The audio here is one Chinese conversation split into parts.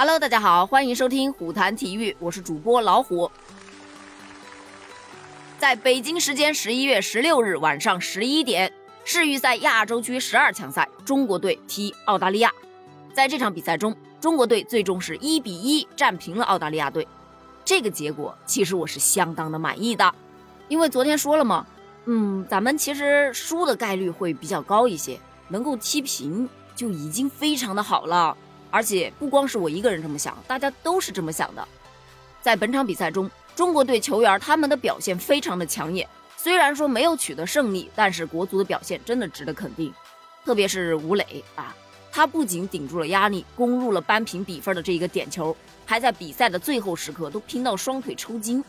Hello，大家好，欢迎收听虎谈体育，我是主播老虎。在北京时间十一月十六日晚上十一点，世预赛亚洲区十二强赛，中国队踢澳大利亚。在这场比赛中，中国队最终是一比一战平了澳大利亚队。这个结果其实我是相当的满意的，因为昨天说了嘛，嗯，咱们其实输的概率会比较高一些，能够踢平就已经非常的好了。而且不光是我一个人这么想，大家都是这么想的。在本场比赛中，中国队球员他们的表现非常的抢眼。虽然说没有取得胜利，但是国足的表现真的值得肯定。特别是吴磊啊，他不仅顶住了压力，攻入了扳平比分的这一个点球，还在比赛的最后时刻都拼到双腿抽筋。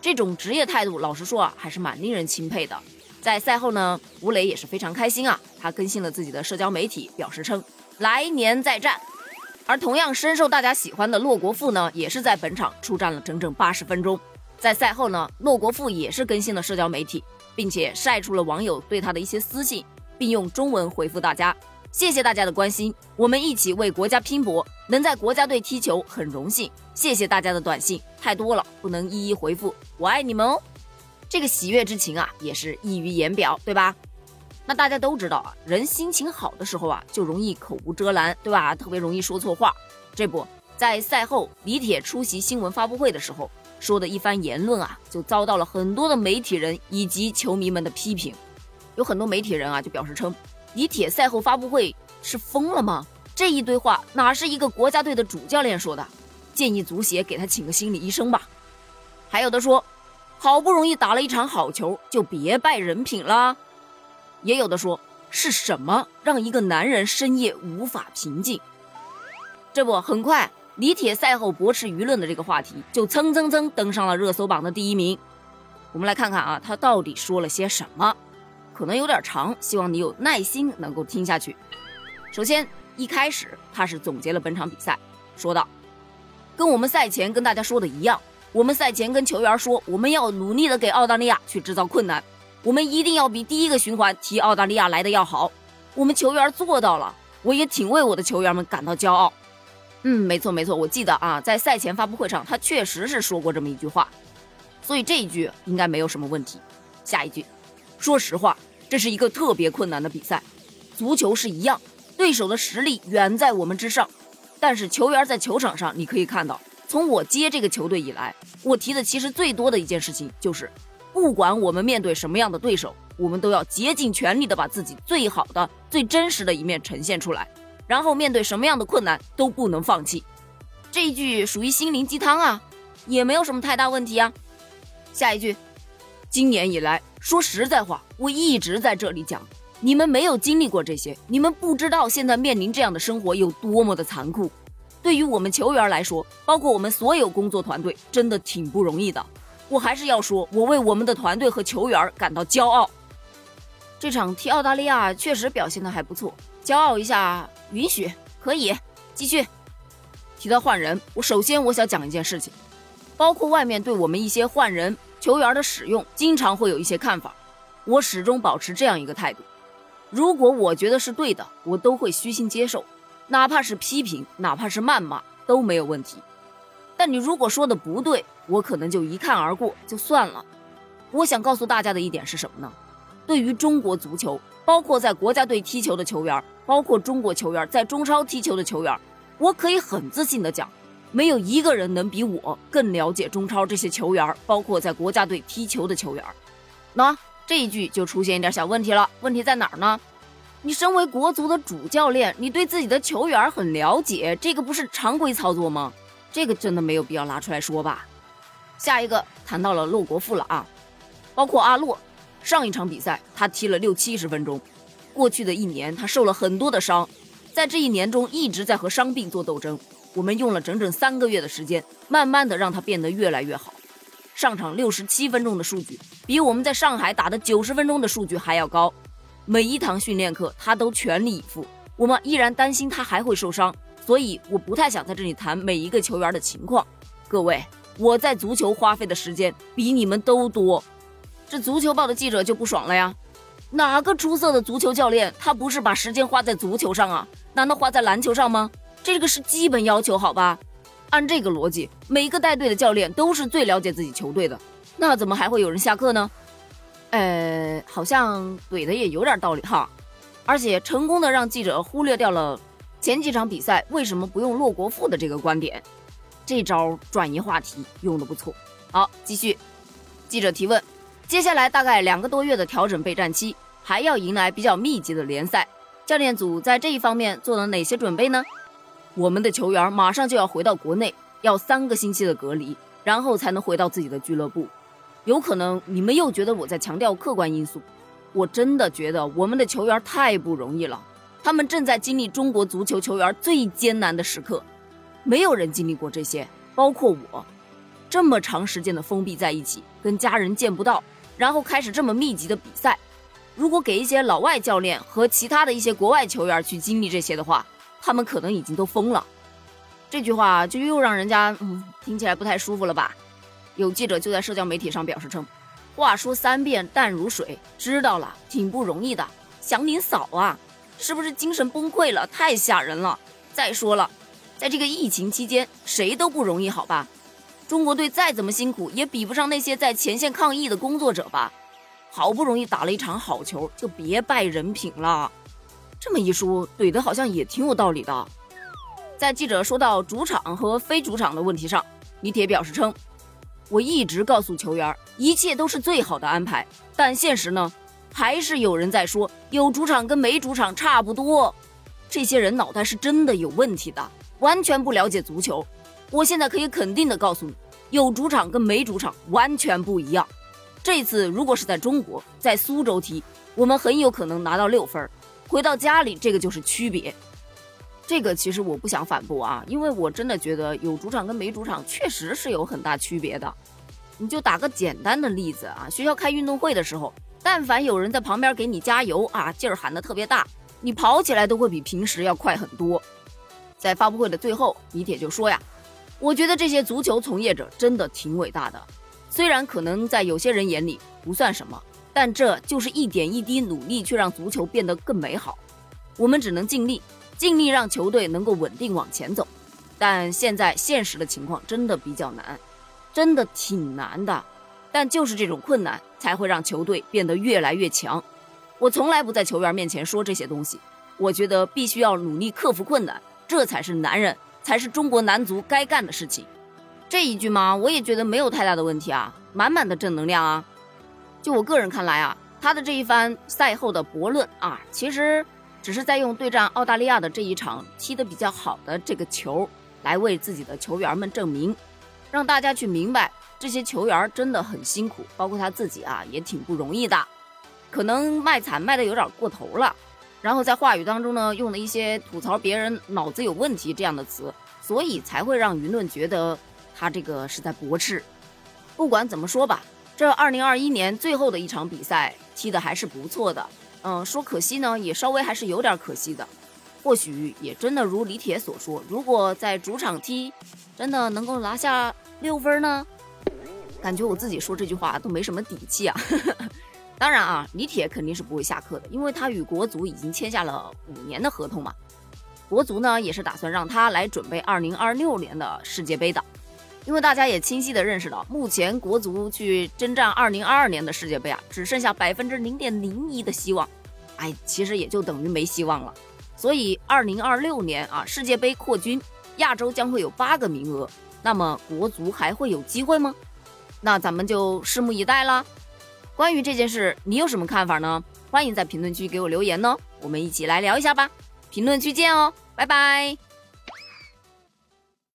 这种职业态度，老实说啊，还是蛮令人钦佩的。在赛后呢，吴磊也是非常开心啊，他更新了自己的社交媒体，表示称来年再战。而同样深受大家喜欢的骆国富呢，也是在本场出战了整整八十分钟。在赛后呢，骆国富也是更新了社交媒体，并且晒出了网友对他的一些私信，并用中文回复大家：“谢谢大家的关心，我们一起为国家拼搏，能在国家队踢球很荣幸。谢谢大家的短信，太多了，不能一一回复，我爱你们哦。”这个喜悦之情啊，也是溢于言表，对吧？那大家都知道啊，人心情好的时候啊，就容易口无遮拦，对吧？特别容易说错话。这不在赛后李铁出席新闻发布会的时候说的一番言论啊，就遭到了很多的媒体人以及球迷们的批评。有很多媒体人啊，就表示称李铁赛后发布会是疯了吗？这一堆话哪是一个国家队的主教练说的？建议足协给他请个心理医生吧。还有的说，好不容易打了一场好球，就别败人品了。也有的说是什么让一个男人深夜无法平静？这不，很快李铁赛后驳斥舆论的这个话题就蹭蹭蹭登上了热搜榜的第一名。我们来看看啊，他到底说了些什么？可能有点长，希望你有耐心能够听下去。首先，一开始他是总结了本场比赛，说道：“跟我们赛前跟大家说的一样，我们赛前跟球员说，我们要努力的给澳大利亚去制造困难。”我们一定要比第一个循环踢澳大利亚来的要好，我们球员做到了，我也挺为我的球员们感到骄傲。嗯，没错没错，我记得啊，在赛前发布会上，他确实是说过这么一句话，所以这一句应该没有什么问题。下一句，说实话，这是一个特别困难的比赛，足球是一样，对手的实力远在我们之上，但是球员在球场上，你可以看到，从我接这个球队以来，我提的其实最多的一件事情就是。不管我们面对什么样的对手，我们都要竭尽全力的把自己最好的、最真实的一面呈现出来。然后面对什么样的困难都不能放弃。这一句属于心灵鸡汤啊，也没有什么太大问题啊。下一句，今年以来，说实在话，我一直在这里讲，你们没有经历过这些，你们不知道现在面临这样的生活有多么的残酷。对于我们球员来说，包括我们所有工作团队，真的挺不容易的。我还是要说，我为我们的团队和球员感到骄傲。这场踢澳大利亚确实表现的还不错，骄傲一下允许可以继续。提到换人，我首先我想讲一件事情，包括外面对我们一些换人球员的使用，经常会有一些看法。我始终保持这样一个态度：如果我觉得是对的，我都会虚心接受，哪怕是批评，哪怕是谩骂都没有问题。但你如果说的不对，我可能就一看而过就算了。我想告诉大家的一点是什么呢？对于中国足球，包括在国家队踢球的球员，包括中国球员在中超踢球的球员，我可以很自信的讲，没有一个人能比我更了解中超这些球员，包括在国家队踢球的球员。那这一句就出现一点小问题了。问题在哪儿呢？你身为国足的主教练，你对自己的球员很了解，这个不是常规操作吗？这个真的没有必要拿出来说吧。下一个谈到了骆国富了啊，包括阿洛，上一场比赛他踢了六七十分钟，过去的一年他受了很多的伤，在这一年中一直在和伤病做斗争。我们用了整整三个月的时间，慢慢的让他变得越来越好。上场六十七分钟的数据，比我们在上海打的九十分钟的数据还要高。每一堂训练课他都全力以赴，我们依然担心他还会受伤。所以我不太想在这里谈每一个球员的情况。各位，我在足球花费的时间比你们都多，这足球报的记者就不爽了呀。哪个出色的足球教练，他不是把时间花在足球上啊？难道花在篮球上吗？这个是基本要求，好吧？按这个逻辑，每一个带队的教练都是最了解自己球队的，那怎么还会有人下课呢？呃，好像怼的也有点道理哈。而且成功的让记者忽略掉了前几场比赛为什么不用洛国富的这个观点，这招转移话题用的不错。好，继续。记者提问：接下来大概两个多月的调整备战期，还要迎来比较密集的联赛，教练组在这一方面做了哪些准备呢？我们的球员马上就要回到国内，要三个星期的隔离，然后才能回到自己的俱乐部。有可能你们又觉得我在强调客观因素。我真的觉得我们的球员太不容易了，他们正在经历中国足球球员最艰难的时刻，没有人经历过这些，包括我。这么长时间的封闭在一起，跟家人见不到，然后开始这么密集的比赛，如果给一些老外教练和其他的一些国外球员去经历这些的话，他们可能已经都疯了。这句话就又让人家嗯听起来不太舒服了吧？有记者就在社交媒体上表示称。话说三遍淡如水，知道了，挺不容易的。想您嫂啊，是不是精神崩溃了？太吓人了。再说了，在这个疫情期间，谁都不容易，好吧？中国队再怎么辛苦，也比不上那些在前线抗疫的工作者吧？好不容易打了一场好球，就别败人品了。这么一说，怼的好像也挺有道理的。在记者说到主场和非主场的问题上，李铁表示称。我一直告诉球员，一切都是最好的安排，但现实呢，还是有人在说有主场跟没主场差不多。这些人脑袋是真的有问题的，完全不了解足球。我现在可以肯定的告诉你，有主场跟没主场完全不一样。这次如果是在中国，在苏州踢，我们很有可能拿到六分。回到家里，这个就是区别。这个其实我不想反驳啊，因为我真的觉得有主场跟没主场确实是有很大区别的。你就打个简单的例子啊，学校开运动会的时候，但凡有人在旁边给你加油啊，劲儿喊得特别大，你跑起来都会比平时要快很多。在发布会的最后，李铁就说呀：“我觉得这些足球从业者真的挺伟大的，虽然可能在有些人眼里不算什么，但这就是一点一滴努力，去让足球变得更美好。我们只能尽力。”尽力让球队能够稳定往前走，但现在现实的情况真的比较难，真的挺难的。但就是这种困难，才会让球队变得越来越强。我从来不在球员面前说这些东西，我觉得必须要努力克服困难，这才是男人，才是中国男足该干的事情。这一句嘛，我也觉得没有太大的问题啊，满满的正能量啊。就我个人看来啊，他的这一番赛后的驳论啊，其实。只是在用对战澳大利亚的这一场踢得比较好的这个球，来为自己的球员们证明，让大家去明白这些球员真的很辛苦，包括他自己啊也挺不容易的，可能卖惨卖的有点过头了，然后在话语当中呢用了一些吐槽别人脑子有问题这样的词，所以才会让舆论觉得他这个是在驳斥。不管怎么说吧，这二零二一年最后的一场比赛踢的还是不错的。嗯，说可惜呢，也稍微还是有点可惜的。或许也真的如李铁所说，如果在主场踢，真的能够拿下六分呢？感觉我自己说这句话都没什么底气啊。当然啊，李铁肯定是不会下课的，因为他与国足已经签下了五年的合同嘛。国足呢，也是打算让他来准备二零二六年的世界杯的。因为大家也清晰的认识到，目前国足去征战二零二二年的世界杯啊，只剩下百分之零点零一的希望，哎，其实也就等于没希望了。所以二零二六年啊，世界杯扩军，亚洲将会有八个名额，那么国足还会有机会吗？那咱们就拭目以待了。关于这件事，你有什么看法呢？欢迎在评论区给我留言呢，我们一起来聊一下吧。评论区见哦，拜拜。